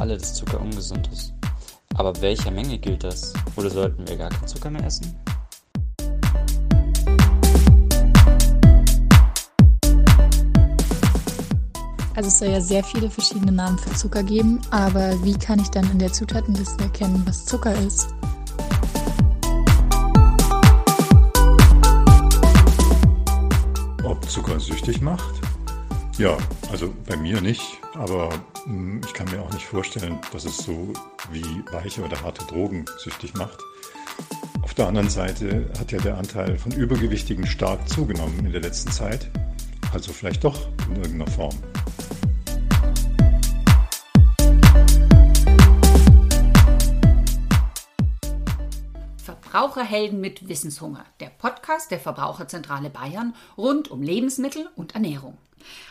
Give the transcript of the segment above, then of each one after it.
alle, dass Zucker ungesund ist. Aber welcher Menge gilt das? Oder sollten wir gar keinen Zucker mehr essen? Also es soll ja sehr viele verschiedene Namen für Zucker geben, aber wie kann ich dann in der Zutatenliste erkennen, was Zucker ist? Ob Zucker süchtig macht? Ja, also bei mir nicht, aber hm, ich kann mir auch nicht vorstellen, dass es so wie weiche oder harte Drogen süchtig macht. Auf der anderen Seite hat ja der Anteil von Übergewichtigen stark zugenommen in der letzten Zeit, also vielleicht doch in irgendeiner Form. Verbraucherhelden mit Wissenshunger, der Podcast der Verbraucherzentrale Bayern rund um Lebensmittel und Ernährung.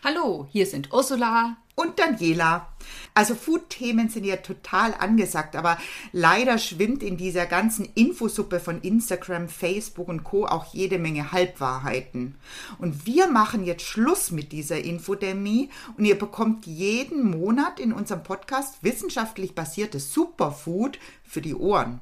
Hallo, hier sind Ursula und Daniela. Also Food-Themen sind ja total angesagt, aber leider schwimmt in dieser ganzen Infosuppe von Instagram, Facebook und Co. auch jede Menge Halbwahrheiten. Und wir machen jetzt Schluss mit dieser Infodemie und ihr bekommt jeden Monat in unserem Podcast wissenschaftlich basiertes Superfood für die Ohren.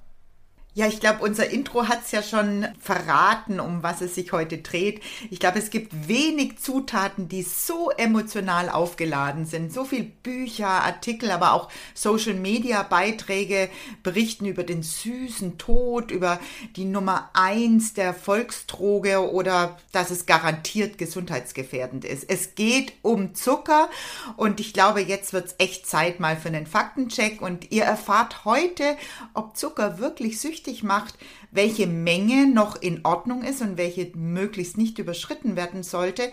Ja, ich glaube, unser Intro hat es ja schon verraten, um was es sich heute dreht. Ich glaube, es gibt wenig Zutaten, die so emotional aufgeladen sind. So viel Bücher, Artikel, aber auch Social-Media-Beiträge berichten über den süßen Tod, über die Nummer eins der Volksdroge oder dass es garantiert gesundheitsgefährdend ist. Es geht um Zucker und ich glaube, jetzt wird es echt Zeit mal für einen Faktencheck und ihr erfahrt heute, ob Zucker wirklich süchtig wichtig macht, welche Menge noch in Ordnung ist und welche möglichst nicht überschritten werden sollte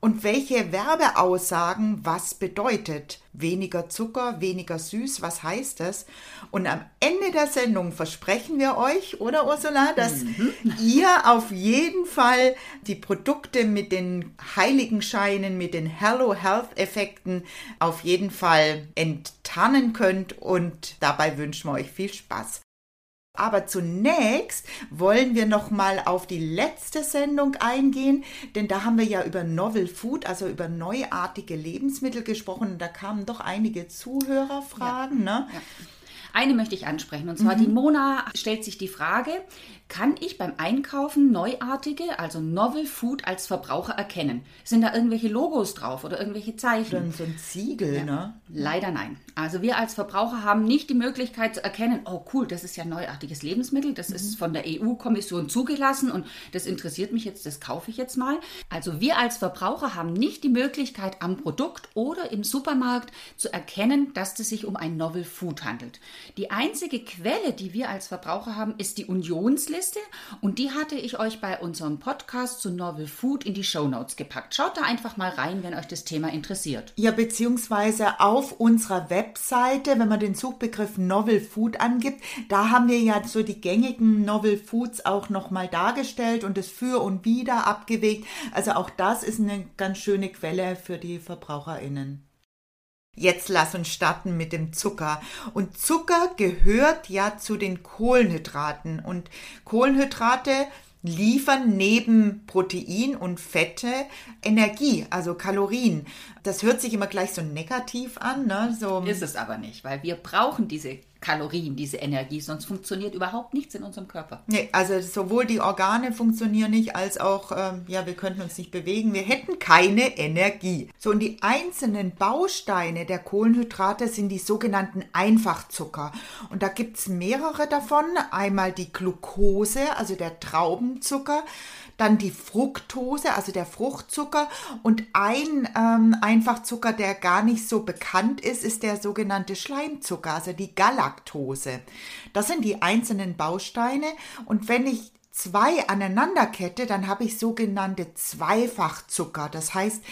und welche Werbeaussagen was bedeutet. Weniger Zucker, weniger süß, was heißt das? Und am Ende der Sendung versprechen wir euch, oder Ursula, dass mhm. ihr auf jeden Fall die Produkte mit den Heiligenscheinen, mit den Hello Health Effekten auf jeden Fall enttarnen könnt und dabei wünschen wir euch viel Spaß. Aber zunächst wollen wir noch mal auf die letzte Sendung eingehen, denn da haben wir ja über Novel Food, also über neuartige Lebensmittel gesprochen. Und da kamen doch einige Zuhörerfragen. Ja. Ne? Ja. Eine möchte ich ansprechen. Und zwar mhm. die Mona stellt sich die Frage, kann ich beim Einkaufen neuartige, also Novel Food als Verbraucher erkennen? Sind da irgendwelche Logos drauf oder irgendwelche Zeichen? Dann so ein Ziegel, ja. ne? Leider nein. Also wir als Verbraucher haben nicht die Möglichkeit zu erkennen, oh cool, das ist ja neuartiges Lebensmittel, das mhm. ist von der EU-Kommission zugelassen und das interessiert mich jetzt, das kaufe ich jetzt mal. Also wir als Verbraucher haben nicht die Möglichkeit am Produkt oder im Supermarkt zu erkennen, dass es sich um ein Novel Food handelt. Die einzige Quelle, die wir als Verbraucher haben, ist die Unionsliste und die hatte ich euch bei unserem Podcast zu Novel Food in die Show Notes gepackt. Schaut da einfach mal rein, wenn euch das Thema interessiert. Ja, beziehungsweise auf unserer Webseite, wenn man den Suchbegriff Novel Food angibt, da haben wir ja so die gängigen Novel Foods auch nochmal dargestellt und das für und wieder abgewegt. Also auch das ist eine ganz schöne Quelle für die VerbraucherInnen. Jetzt lass uns starten mit dem Zucker. Und Zucker gehört ja zu den Kohlenhydraten. Und Kohlenhydrate liefern neben Protein und Fette Energie, also Kalorien. Das hört sich immer gleich so negativ an. Ne? So ist es aber nicht, weil wir brauchen diese Kalorien, diese Energie, sonst funktioniert überhaupt nichts in unserem Körper. Nee, also sowohl die Organe funktionieren nicht, als auch, ähm, ja, wir könnten uns nicht bewegen, wir hätten keine Energie. So, und die einzelnen Bausteine der Kohlenhydrate sind die sogenannten Einfachzucker. Und da gibt es mehrere davon. Einmal die Glucose, also der Traubenzucker, dann die Fructose, also der Fruchtzucker und ein ähm, Einfachzucker, der gar nicht so bekannt ist, ist der sogenannte Schleimzucker, also die Galaktose. Das sind die einzelnen Bausteine und wenn ich zwei aneinanderkette, dann habe ich sogenannte Zweifachzucker. Das heißt,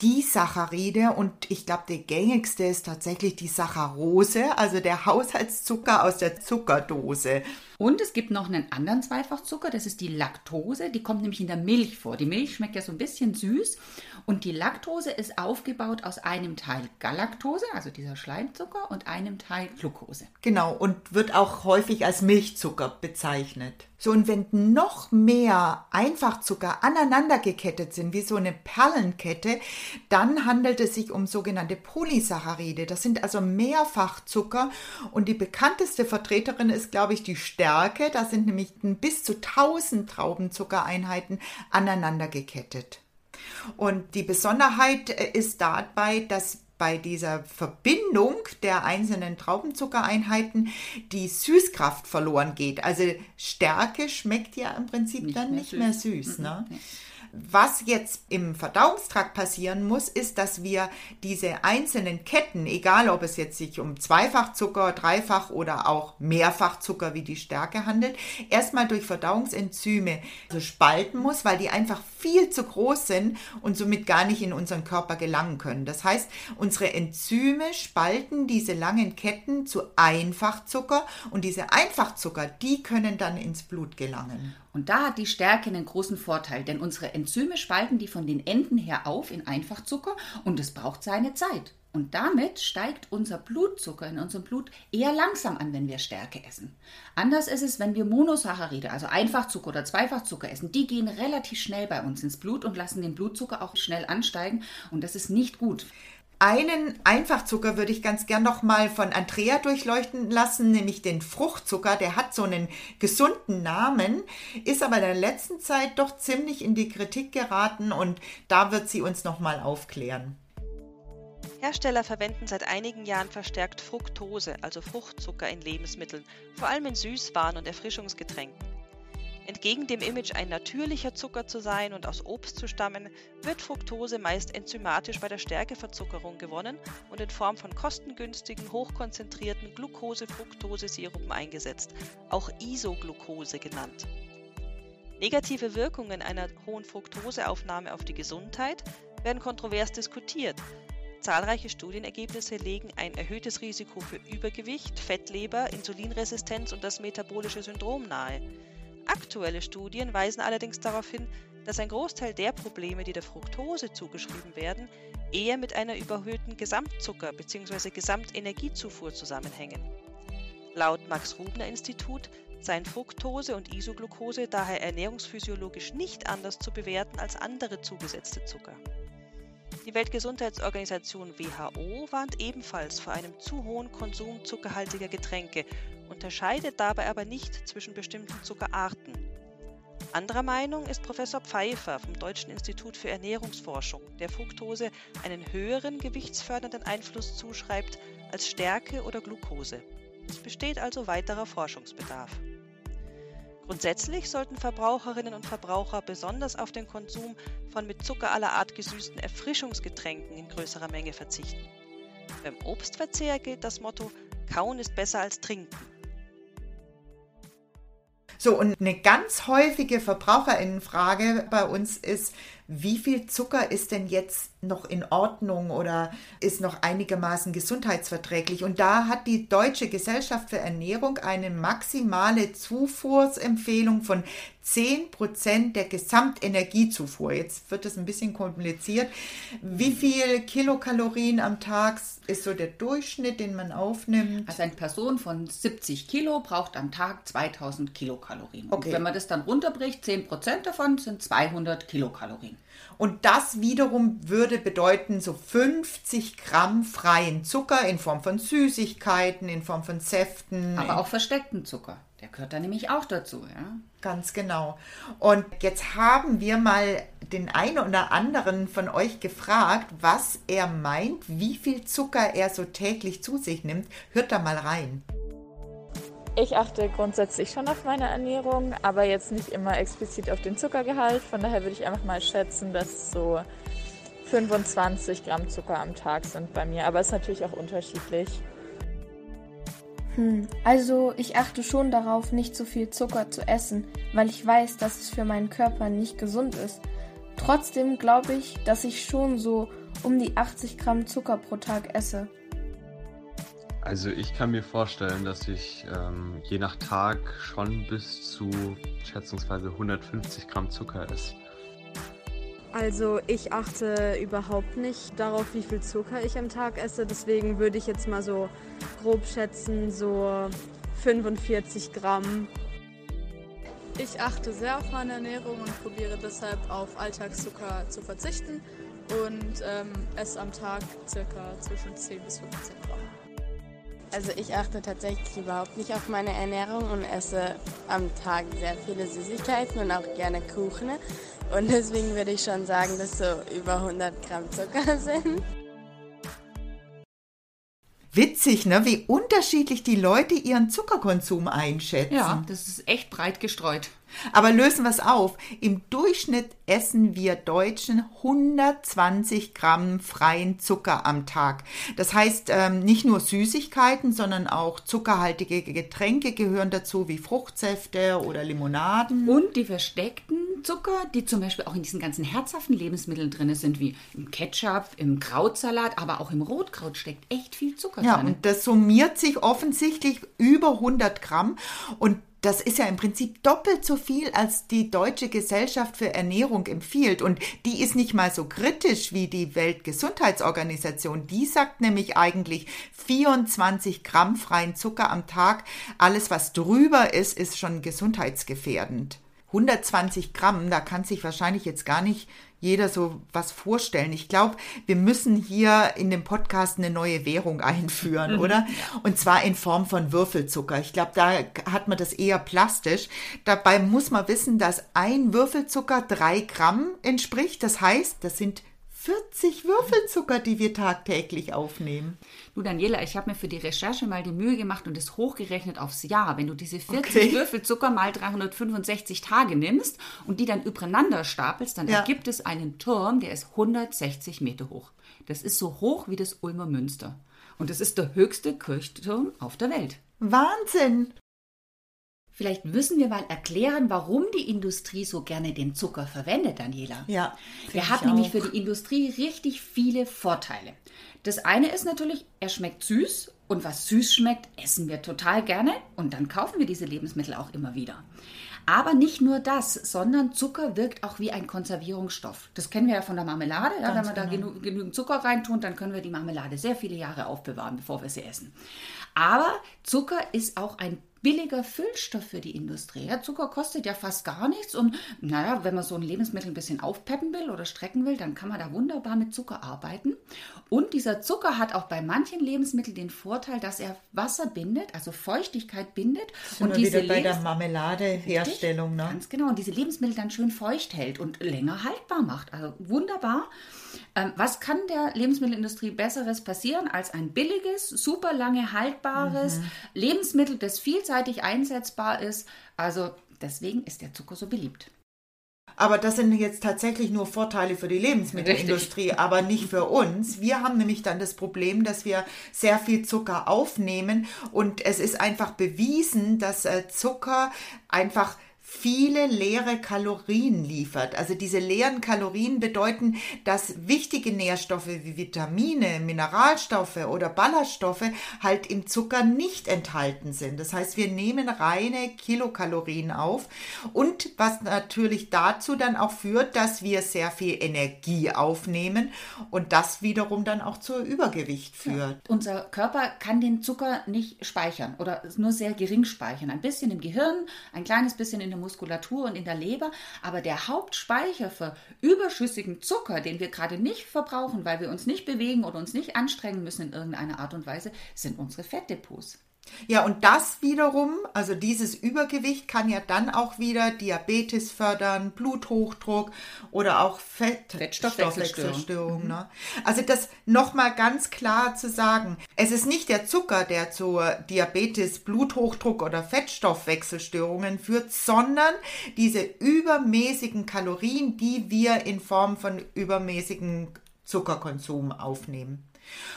die Saccharide und ich glaube, der gängigste ist tatsächlich die Saccharose, also der Haushaltszucker aus der Zuckerdose. Und es gibt noch einen anderen Zweifachzucker, das ist die Laktose. Die kommt nämlich in der Milch vor. Die Milch schmeckt ja so ein bisschen süß. Und die Laktose ist aufgebaut aus einem Teil Galaktose, also dieser Schleimzucker, und einem Teil Glucose. Genau, und wird auch häufig als Milchzucker bezeichnet. So, und wenn noch mehr Einfachzucker aneinander gekettet sind, wie so eine Perlenkette, dann handelt es sich um sogenannte Polysaccharide. Das sind also Mehrfachzucker. Und die bekannteste Vertreterin ist, glaube ich, die Stärke. Da sind nämlich bis zu 1000 Traubenzuckereinheiten aneinander gekettet. Und die Besonderheit äh, ist dabei, dass bei dieser Verbindung der einzelnen Traubenzuckereinheiten die Süßkraft verloren geht. Also Stärke schmeckt ja im Prinzip nicht dann mehr nicht süß. mehr süß. Ne? Mhm. Was jetzt im Verdauungstrakt passieren muss, ist, dass wir diese einzelnen Ketten, egal ob es jetzt sich um Zweifachzucker, Dreifach oder auch Mehrfachzucker wie die Stärke handelt, erstmal durch Verdauungsenzyme also spalten muss, weil die einfach viel zu groß sind und somit gar nicht in unseren Körper gelangen können. Das heißt, unsere Enzyme spalten diese langen Ketten zu Einfachzucker und diese Einfachzucker, die können dann ins Blut gelangen. Und da hat die Stärke einen großen Vorteil, denn unsere Enzyme spalten die von den Enden her auf in Einfachzucker und es braucht seine Zeit. Und damit steigt unser Blutzucker in unserem Blut eher langsam an, wenn wir Stärke essen. Anders ist es, wenn wir Monosaccharide, also Einfachzucker oder Zweifachzucker essen. Die gehen relativ schnell bei uns ins Blut und lassen den Blutzucker auch schnell ansteigen. Und das ist nicht gut. Einen Einfachzucker würde ich ganz gern noch mal von Andrea durchleuchten lassen, nämlich den Fruchtzucker. Der hat so einen gesunden Namen, ist aber in der letzten Zeit doch ziemlich in die Kritik geraten und da wird sie uns noch mal aufklären. Hersteller verwenden seit einigen Jahren verstärkt Fructose, also Fruchtzucker in Lebensmitteln, vor allem in Süßwaren und Erfrischungsgetränken. Entgegen dem Image, ein natürlicher Zucker zu sein und aus Obst zu stammen, wird Fructose meist enzymatisch bei der Stärkeverzuckerung gewonnen und in Form von kostengünstigen, hochkonzentrierten Glucose-Fructose-Sirupen eingesetzt, auch Isoglucose genannt. Negative Wirkungen einer hohen Fructoseaufnahme auf die Gesundheit werden kontrovers diskutiert. Zahlreiche Studienergebnisse legen ein erhöhtes Risiko für Übergewicht, Fettleber, Insulinresistenz und das metabolische Syndrom nahe. Aktuelle Studien weisen allerdings darauf hin, dass ein Großteil der Probleme, die der Fructose zugeschrieben werden, eher mit einer überhöhten Gesamtzucker- bzw. Gesamtenergiezufuhr zusammenhängen. Laut Max-Rubner-Institut seien Fructose und Isoglucose daher ernährungsphysiologisch nicht anders zu bewerten als andere zugesetzte Zucker. Die Weltgesundheitsorganisation WHO warnt ebenfalls vor einem zu hohen Konsum zuckerhaltiger Getränke unterscheidet dabei aber nicht zwischen bestimmten Zuckerarten. Anderer Meinung ist Professor Pfeiffer vom Deutschen Institut für Ernährungsforschung, der Fructose einen höheren gewichtsfördernden Einfluss zuschreibt als Stärke oder Glucose. Es besteht also weiterer Forschungsbedarf. Grundsätzlich sollten Verbraucherinnen und Verbraucher besonders auf den Konsum von mit Zucker aller Art gesüßten Erfrischungsgetränken in größerer Menge verzichten. Beim Obstverzehr gilt das Motto Kauen ist besser als Trinken. So, und eine ganz häufige Verbraucherinnenfrage bei uns ist, wie viel Zucker ist denn jetzt noch in Ordnung oder ist noch einigermaßen gesundheitsverträglich? Und da hat die Deutsche Gesellschaft für Ernährung eine maximale Zufuhrsempfehlung von 10% der Gesamtenergiezufuhr. Jetzt wird es ein bisschen kompliziert. Wie viel Kilokalorien am Tag ist so der Durchschnitt, den man aufnimmt? Also eine Person von 70 Kilo braucht am Tag 2000 Kilokalorien. Okay. Und wenn man das dann runterbricht, 10% davon sind 200 Kilokalorien. Und das wiederum würde bedeuten, so 50 Gramm freien Zucker in Form von Süßigkeiten, in Form von Säften. Aber auch versteckten Zucker. Der gehört da nämlich auch dazu, ja. Ganz genau. Und jetzt haben wir mal den einen oder anderen von euch gefragt, was er meint, wie viel Zucker er so täglich zu sich nimmt. Hört da mal rein. Ich achte grundsätzlich schon auf meine Ernährung, aber jetzt nicht immer explizit auf den Zuckergehalt. Von daher würde ich einfach mal schätzen, dass so 25 Gramm Zucker am Tag sind bei mir. Aber es ist natürlich auch unterschiedlich. Hm, also ich achte schon darauf, nicht zu viel Zucker zu essen, weil ich weiß, dass es für meinen Körper nicht gesund ist. Trotzdem glaube ich, dass ich schon so um die 80 Gramm Zucker pro Tag esse. Also ich kann mir vorstellen, dass ich ähm, je nach Tag schon bis zu schätzungsweise 150 Gramm Zucker esse. Also ich achte überhaupt nicht darauf, wie viel Zucker ich am Tag esse. Deswegen würde ich jetzt mal so grob schätzen, so 45 Gramm. Ich achte sehr auf meine Ernährung und probiere deshalb auf Alltagszucker zu verzichten und ähm, esse am Tag circa zwischen 10 bis 15 Gramm. Also ich achte tatsächlich überhaupt nicht auf meine Ernährung und esse am Tag sehr viele Süßigkeiten und auch gerne Kuchen. Und deswegen würde ich schon sagen, dass so über 100 Gramm Zucker sind. Witzig, ne? Wie unterschiedlich die Leute ihren Zuckerkonsum einschätzen. Ja, das ist echt breit gestreut. Aber lösen wir es auf. Im Durchschnitt essen wir Deutschen 120 Gramm freien Zucker am Tag. Das heißt, ähm, nicht nur Süßigkeiten, sondern auch zuckerhaltige Getränke gehören dazu, wie Fruchtsäfte oder Limonaden. Und die versteckten Zucker, die zum Beispiel auch in diesen ganzen herzhaften Lebensmitteln drin sind, wie im Ketchup, im Krautsalat, aber auch im Rotkraut steckt echt viel Zucker ja, drin. und das summiert sich offensichtlich über 100 Gramm. Und das ist ja im Prinzip doppelt so viel, als die Deutsche Gesellschaft für Ernährung empfiehlt. Und die ist nicht mal so kritisch wie die Weltgesundheitsorganisation. Die sagt nämlich eigentlich 24 Gramm freien Zucker am Tag. Alles, was drüber ist, ist schon gesundheitsgefährdend. 120 Gramm, da kann sich wahrscheinlich jetzt gar nicht jeder so was vorstellen. Ich glaube, wir müssen hier in dem Podcast eine neue Währung einführen, oder? Und zwar in Form von Würfelzucker. Ich glaube, da hat man das eher plastisch. Dabei muss man wissen, dass ein Würfelzucker drei Gramm entspricht. Das heißt, das sind 40 Würfelzucker, die wir tagtäglich aufnehmen. Du Daniela, ich habe mir für die Recherche mal die Mühe gemacht und es hochgerechnet aufs Jahr. Wenn du diese 40 Okay. Würfelzucker mal 365 Tage nimmst und die dann übereinander stapelst, dann Ja. ergibt es einen Turm, der ist 160 Meter hoch. Das ist so hoch wie das Ulmer Münster. Und das ist der höchste Kirchturm auf der Welt. Wahnsinn! Vielleicht müssen wir mal erklären, warum die Industrie so gerne den Zucker verwendet, Daniela. Ja, Der hat ich nämlich auch. für die Industrie richtig viele Vorteile. Das eine ist natürlich, er schmeckt süß und was süß schmeckt, essen wir total gerne und dann kaufen wir diese Lebensmittel auch immer wieder. Aber nicht nur das, sondern Zucker wirkt auch wie ein Konservierungsstoff. Das kennen wir ja von der Marmelade. Ja, wenn Ganz wir da genau. genü genügend Zucker reintun, dann können wir die Marmelade sehr viele Jahre aufbewahren, bevor wir sie essen. Aber Zucker ist auch ein billiger Füllstoff für die Industrie. Ja, Zucker kostet ja fast gar nichts und naja, wenn man so ein Lebensmittel ein bisschen aufpeppen will oder strecken will, dann kann man da wunderbar mit Zucker arbeiten. Und dieser Zucker hat auch bei manchen Lebensmitteln den Vorteil, dass er Wasser bindet, also Feuchtigkeit bindet Sind und wir diese wieder bei der Lebens- Marmeladeherstellung, ne? Ganz genau. Und diese Lebensmittel dann schön feucht hält und länger haltbar macht. Also wunderbar. Ähm, was kann der Lebensmittelindustrie Besseres passieren als ein billiges, super lange haltbares Mhm. Lebensmittel, das vielseitig einsetzbar ist? Also deswegen ist der Zucker so beliebt. Aber das sind jetzt tatsächlich nur Vorteile für die Lebensmittelindustrie, aber nicht für uns. Wir haben nämlich dann das Problem, dass wir sehr viel Zucker aufnehmen und es ist einfach bewiesen, dass äh, Zucker einfach viele leere Kalorien liefert. Also diese leeren Kalorien bedeuten, dass wichtige Nährstoffe wie Vitamine, Mineralstoffe oder Ballaststoffe halt im Zucker nicht enthalten sind. Das heißt, wir nehmen reine Kilokalorien auf und was natürlich dazu dann auch führt, dass wir sehr viel Energie aufnehmen und das wiederum dann auch zu Übergewicht führt. Unser Körper kann den Zucker nicht speichern oder nur sehr gering speichern. Ein bisschen im Gehirn, ein kleines bisschen in der Muskulatur und in der Leber. Aber der Hauptspeicher für überschüssigen Zucker, den wir gerade nicht verbrauchen, weil wir uns nicht bewegen oder uns nicht anstrengen müssen in irgendeiner Art und Weise, sind unsere Fettdepots. Ja, und das wiederum, also dieses Übergewicht kann ja dann auch wieder Diabetes fördern, Bluthochdruck oder auch Fett Stoffwechselstörung. Ne? Also das nochmal ganz klar zu sagen, es ist nicht der Zucker, der zu Diabetes, Bluthochdruck oder Fettstoffwechselstörungen führt, sondern diese übermäßigen Kalorien, die wir in Form von übermäßigen Zuckerkonsum aufnehmen.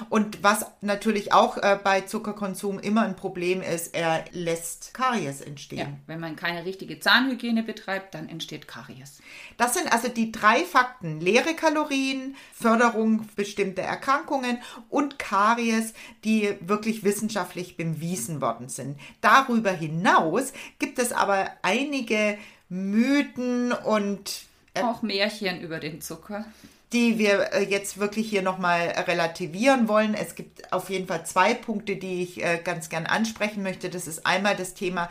Und was natürlich auch äh, bei Zuckerkonsum immer ein Problem ist, er lässt Karies entstehen. Ja, wenn man keine richtige Zahnhygiene betreibt, dann entsteht Karies. Das sind also die drei Fakten. Leere Kalorien, Förderung bestimmter Erkrankungen und Karies, die wirklich wissenschaftlich bewiesen worden sind. Darüber hinaus gibt es aber einige Mythen und auch Märchen über den Zucker die wir äh, jetzt wirklich hier nochmal relativieren wollen. Es gibt auf jeden Fall zwei Punkte, die ich äh, ganz gern ansprechen möchte. Das ist einmal das Thema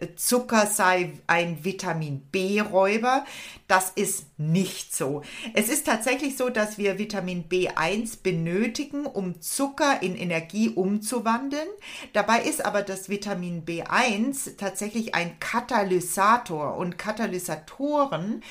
äh, Zucker sei ein Vitamin B-Räuber. Das ist nicht so. Es ist tatsächlich so, dass wir Vitamin B1 benötigen, um Zucker in Energie umzuwandeln. Dabei ist aber das Vitamin B1 tatsächlich ein Katalysator und Katalysatoren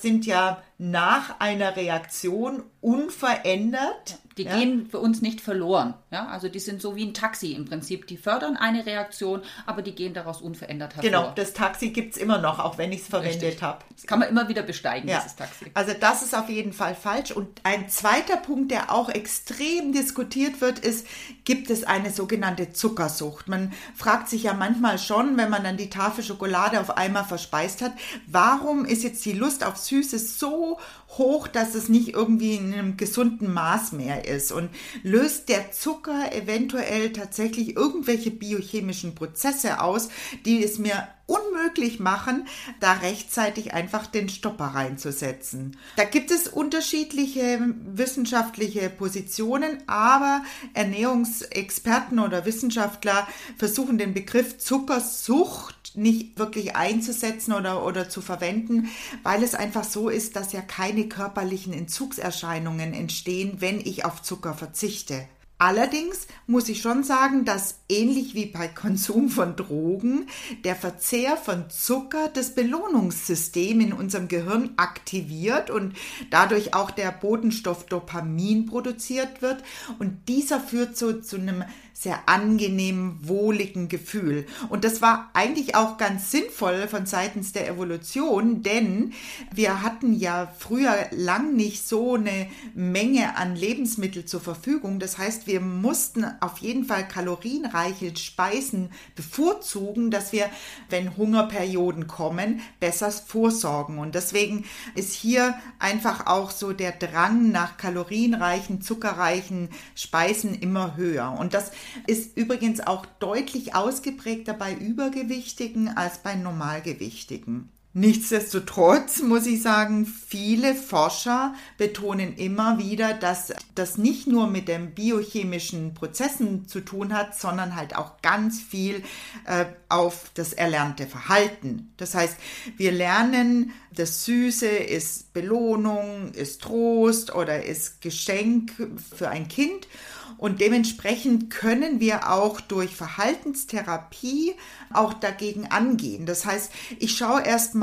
sind ja nach einer Reaktion Interaktion unverändert die ja. gehen für uns nicht verloren. Ja? Also die sind so wie ein Taxi im Prinzip. Die fördern eine Reaktion, aber die gehen daraus unverändert hervor. Genau, das Taxi gibt es immer noch, auch wenn ich es verwendet habe. Das kann man immer wieder besteigen, ja. dieses Taxi. Also das ist auf jeden Fall falsch. Und ein zweiter Punkt, der auch extrem diskutiert wird, ist, gibt es eine sogenannte Zuckersucht? Man fragt sich ja manchmal schon, wenn man dann die Tafel Schokolade auf einmal verspeist hat, warum ist jetzt die Lust auf Süßes so hoch, dass es nicht irgendwie in einem gesunden Maß mehr ist und löst der Zucker eventuell tatsächlich irgendwelche biochemischen Prozesse aus, die es mir unmöglich machen, da rechtzeitig einfach den Stopper reinzusetzen. Da gibt es unterschiedliche wissenschaftliche Positionen, aber Ernährungsexperten oder Wissenschaftler versuchen den Begriff Zuckersucht nicht wirklich einzusetzen oder, oder zu verwenden, weil es einfach so ist, dass ja keine körperlichen Entzugserscheinungen entstehen, wenn ich auf Zucker verzichte. Allerdings muss ich schon sagen, dass ähnlich wie bei Konsum von Drogen der Verzehr von Zucker das Belohnungssystem in unserem Gehirn aktiviert und dadurch auch der Botenstoff Dopamin produziert wird und dieser führt so zu einem sehr angenehmen, wohligen Gefühl. Und das war eigentlich auch ganz sinnvoll von seitens der Evolution, denn wir hatten ja früher lang nicht so eine Menge an Lebensmitteln zur Verfügung. Das heißt, wir mussten auf jeden Fall kalorienreiche Speisen bevorzugen, dass wir, wenn Hungerperioden kommen, besser vorsorgen. Und deswegen ist hier einfach auch so der Drang nach kalorienreichen, zuckerreichen Speisen immer höher. Und das ist übrigens auch deutlich ausgeprägter bei Übergewichtigen als bei Normalgewichtigen. Nichtsdestotrotz muss ich sagen, viele Forscher betonen immer wieder, dass das nicht nur mit den biochemischen Prozessen zu tun hat, sondern halt auch ganz viel äh, auf das erlernte Verhalten. Das heißt, wir lernen, das Süße ist Belohnung, ist Trost oder ist Geschenk für ein Kind und dementsprechend können wir auch durch Verhaltenstherapie auch dagegen angehen. Das heißt, ich schaue erstmal,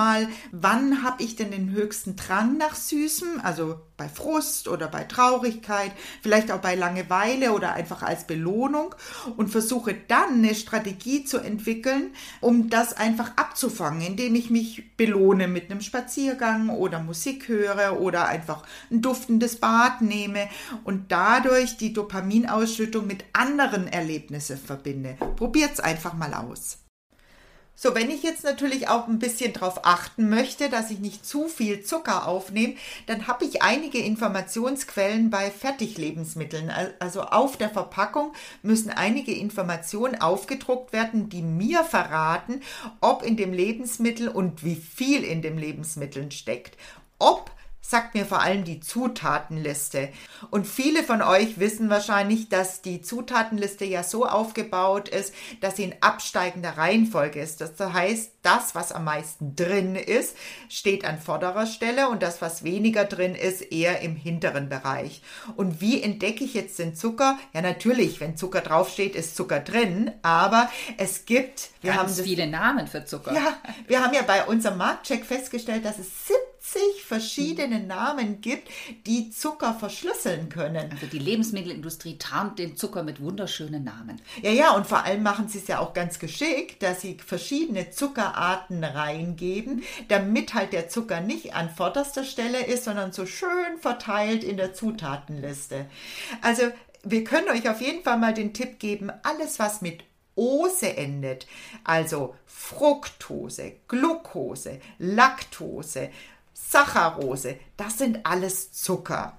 wann habe ich denn den höchsten Drang nach Süßem, also bei Frust oder bei Traurigkeit, vielleicht auch bei Langeweile oder einfach als Belohnung und versuche dann eine Strategie zu entwickeln, um das einfach abzufangen, indem ich mich belohne mit einem Spaziergang oder Musik höre oder einfach ein duftendes Bad nehme und dadurch die Dopaminausschüttung mit anderen Erlebnissen verbinde. Probiert's einfach mal aus. So, wenn ich jetzt natürlich auch ein bisschen darauf achten möchte, dass ich nicht zu viel Zucker aufnehme, dann habe ich einige Informationsquellen bei Fertiglebensmitteln. Also auf der Verpackung müssen einige Informationen aufgedruckt werden, die mir verraten, ob in dem Lebensmittel und wie viel in dem Lebensmittel steckt. Ob sagt mir vor allem die Zutatenliste. Und viele von euch wissen wahrscheinlich, dass die Zutatenliste ja so aufgebaut ist, dass sie in absteigender Reihenfolge ist. Das heißt, das, was am meisten drin ist, steht an vorderer Stelle und das, was weniger drin ist, eher im hinteren Bereich. Und wie entdecke ich jetzt den Zucker? Ja, natürlich, wenn Zucker draufsteht, ist Zucker drin, aber es gibt, wir Ganz haben das, viele Namen für Zucker. Ja, wir haben ja bei unserem Marktcheck festgestellt, dass es 70 verschiedene Namen gibt, die Zucker verschlüsseln können. Also die Lebensmittelindustrie tarnt den Zucker mit wunderschönen Namen. Ja, ja, und vor allem machen sie es ja auch ganz geschickt, dass sie verschiedene Zuckerarten reingeben, damit halt der Zucker nicht an vorderster Stelle ist, sondern so schön verteilt in der Zutatenliste. Also wir können euch auf jeden Fall mal den Tipp geben, alles was mit Ose endet, also Fructose, Glucose, Laktose, Saccharose, das sind alles Zucker.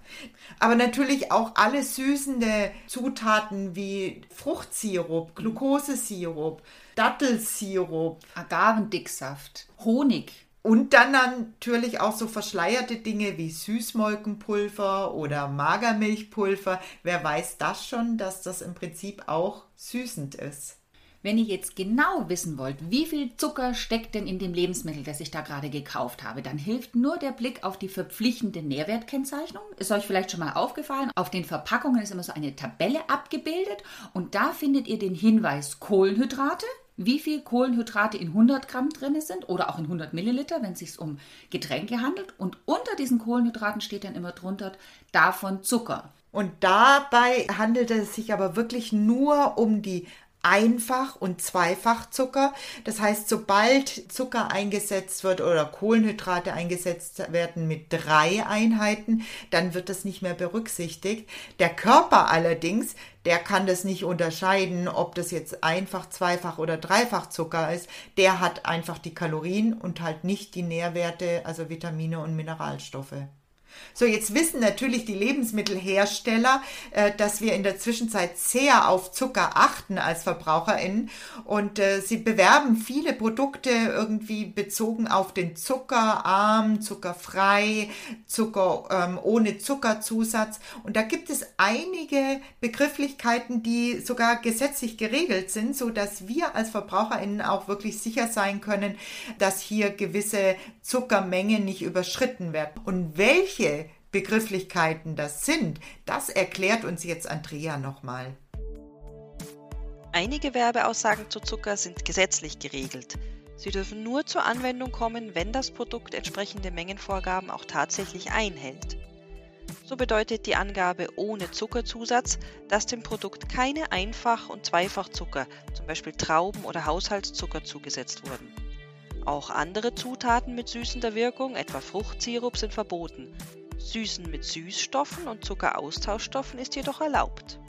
Aber natürlich auch alle süßende Zutaten wie Fruchtsirup, Glukosesirup, Dattelsirup, Agavendicksaft, Honig. Und dann natürlich auch so verschleierte Dinge wie Süßmolkenpulver oder Magermilchpulver. Wer weiß das schon, dass das im Prinzip auch süßend ist? Wenn ihr jetzt genau wissen wollt, wie viel Zucker steckt denn in dem Lebensmittel, das ich da gerade gekauft habe, dann hilft nur der Blick auf die verpflichtende Nährwertkennzeichnung. Ist euch vielleicht schon mal aufgefallen, auf den Verpackungen ist immer so eine Tabelle abgebildet und da findet ihr den Hinweis Kohlenhydrate, wie viel Kohlenhydrate in 100 Gramm drin sind oder auch in 100 Milliliter, wenn es sich um Getränke handelt. Und unter diesen Kohlenhydraten steht dann immer drunter davon Zucker. Und dabei handelt es sich aber wirklich nur um die Einfach- und Zweifachzucker. Das heißt, sobald Zucker eingesetzt wird oder Kohlenhydrate eingesetzt werden mit drei Einheiten, dann wird das nicht mehr berücksichtigt. Der Körper allerdings, der kann das nicht unterscheiden, ob das jetzt einfach, zweifach oder dreifach Zucker ist. Der hat einfach die Kalorien und halt nicht die Nährwerte, also Vitamine und Mineralstoffe. So, jetzt wissen natürlich die Lebensmittelhersteller, äh, dass wir in der Zwischenzeit sehr auf Zucker achten als VerbraucherInnen und äh, sie bewerben viele Produkte irgendwie bezogen auf den Zuckerarm, zuckerfrei, Zucker ähm, ohne Zuckerzusatz und da gibt es einige Begrifflichkeiten, die sogar gesetzlich geregelt sind, so dass wir als VerbraucherInnen auch wirklich sicher sein können, dass hier gewisse Zuckermengen nicht überschritten werden. Und welche Begrifflichkeiten das sind, das erklärt uns jetzt Andrea nochmal. Einige Werbeaussagen zu Zucker sind gesetzlich geregelt. Sie dürfen nur zur Anwendung kommen, wenn das Produkt entsprechende Mengenvorgaben auch tatsächlich einhält. So bedeutet die Angabe ohne Zuckerzusatz, dass dem Produkt keine Einfach- und Zweifachzucker, zum Beispiel Trauben oder Haushaltszucker, zugesetzt wurden. Auch andere Zutaten mit süßender Wirkung, etwa Fruchtsirup, sind verboten. Süßen mit Süßstoffen und Zuckeraustauschstoffen ist jedoch erlaubt.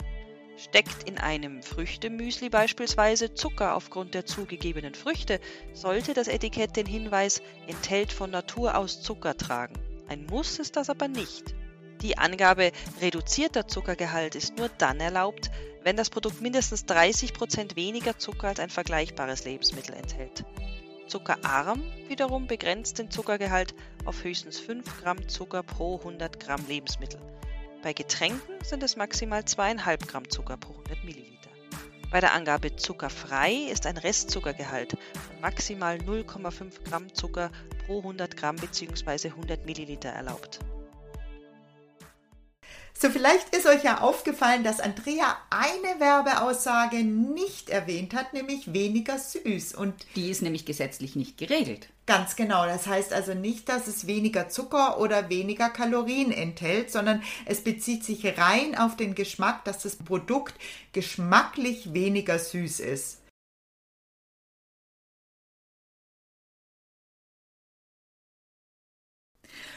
Steckt in einem Früchtemüsli beispielsweise Zucker aufgrund der zugegebenen Früchte, sollte das Etikett den Hinweis enthält von Natur aus Zucker tragen. Ein Muss ist das aber nicht. Die Angabe reduzierter Zuckergehalt ist nur dann erlaubt, wenn das Produkt mindestens 30% weniger Zucker als ein vergleichbares Lebensmittel enthält. Zuckerarm wiederum begrenzt den Zuckergehalt auf höchstens 5 Gramm Zucker pro 100 Gramm Lebensmittel. Bei Getränken sind es maximal 2,5 Gramm Zucker pro 100 Milliliter. Bei der Angabe zuckerfrei ist ein Restzuckergehalt von maximal 0,5 Gramm Zucker pro 100 Gramm bzw. 100 Milliliter erlaubt. So, vielleicht ist euch ja aufgefallen, dass Andrea eine Werbeaussage nicht erwähnt hat, nämlich weniger süß. Und die ist nämlich gesetzlich nicht geregelt. Ganz genau. Das heißt also nicht, dass es weniger Zucker oder weniger Kalorien enthält, sondern es bezieht sich rein auf den Geschmack, dass das Produkt geschmacklich weniger süß ist.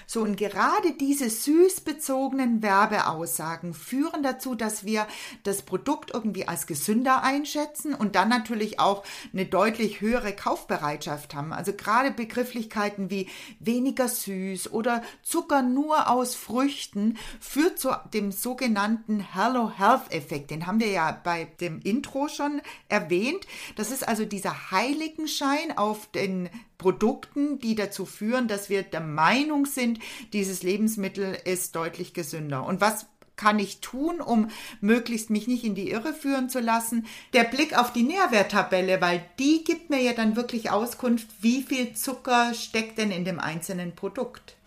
So, und gerade diese süßbezogenen Werbeaussagen führen dazu, dass wir das Produkt irgendwie als gesünder einschätzen und dann natürlich auch eine deutlich höhere Kaufbereitschaft haben. Also gerade Begrifflichkeiten wie weniger süß oder Zucker nur aus Früchten führt zu dem sogenannten Hello Health Effekt. Den haben wir ja bei dem Intro schon erwähnt. Das ist also dieser Heiligenschein auf den Produkten, die dazu führen, dass wir der Meinung sind, dieses Lebensmittel ist deutlich gesünder. Und was kann ich tun, um möglichst mich nicht in die Irre führen zu lassen? Der Blick auf die Nährwerttabelle, weil die gibt mir ja dann wirklich Auskunft, wie viel Zucker steckt denn in dem einzelnen Produkt.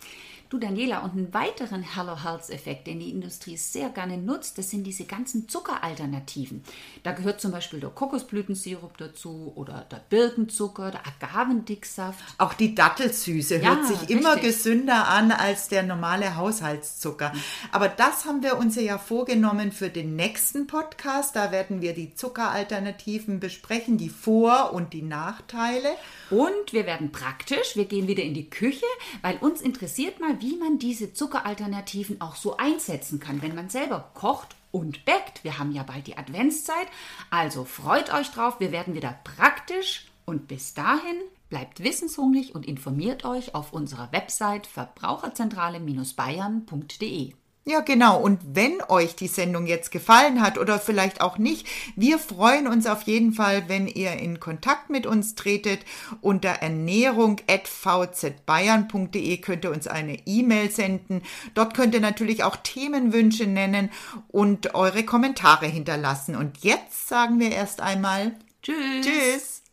Du Daniela, und einen weiteren Hello Health Effekt, den die Industrie sehr gerne nutzt, das sind diese ganzen Zuckeralternativen. Da gehört zum Beispiel der Kokosblütensirup dazu oder der Birkenzucker, der Agavendicksaft. Auch die Dattelsüße Ja, hört sich immer richtig. gesünder an als der normale Haushaltszucker. Aber das haben wir uns ja vorgenommen für den nächsten Podcast. Da werden wir die Zuckeralternativen besprechen, die Vor- und die Nachteile. Und wir werden praktisch, wir gehen wieder in die Küche, weil uns interessiert mal, wie man diese Zuckeralternativen auch so einsetzen kann, wenn man selber kocht und backt. Wir haben ja bald die Adventszeit, also freut euch drauf, wir werden wieder praktisch und bis dahin bleibt wissenshungrig und informiert euch auf unserer Website verbraucherzentrale-bayern.de. Ja, genau. Und wenn euch die Sendung jetzt gefallen hat oder vielleicht auch nicht, wir freuen uns auf jeden Fall, wenn ihr in Kontakt mit uns tretet. Unter ernährung.vzbayern.de könnt ihr uns eine E-Mail senden. Dort könnt ihr natürlich auch Themenwünsche nennen und eure Kommentare hinterlassen. Und jetzt sagen wir erst einmal Tschüss. Tschüss.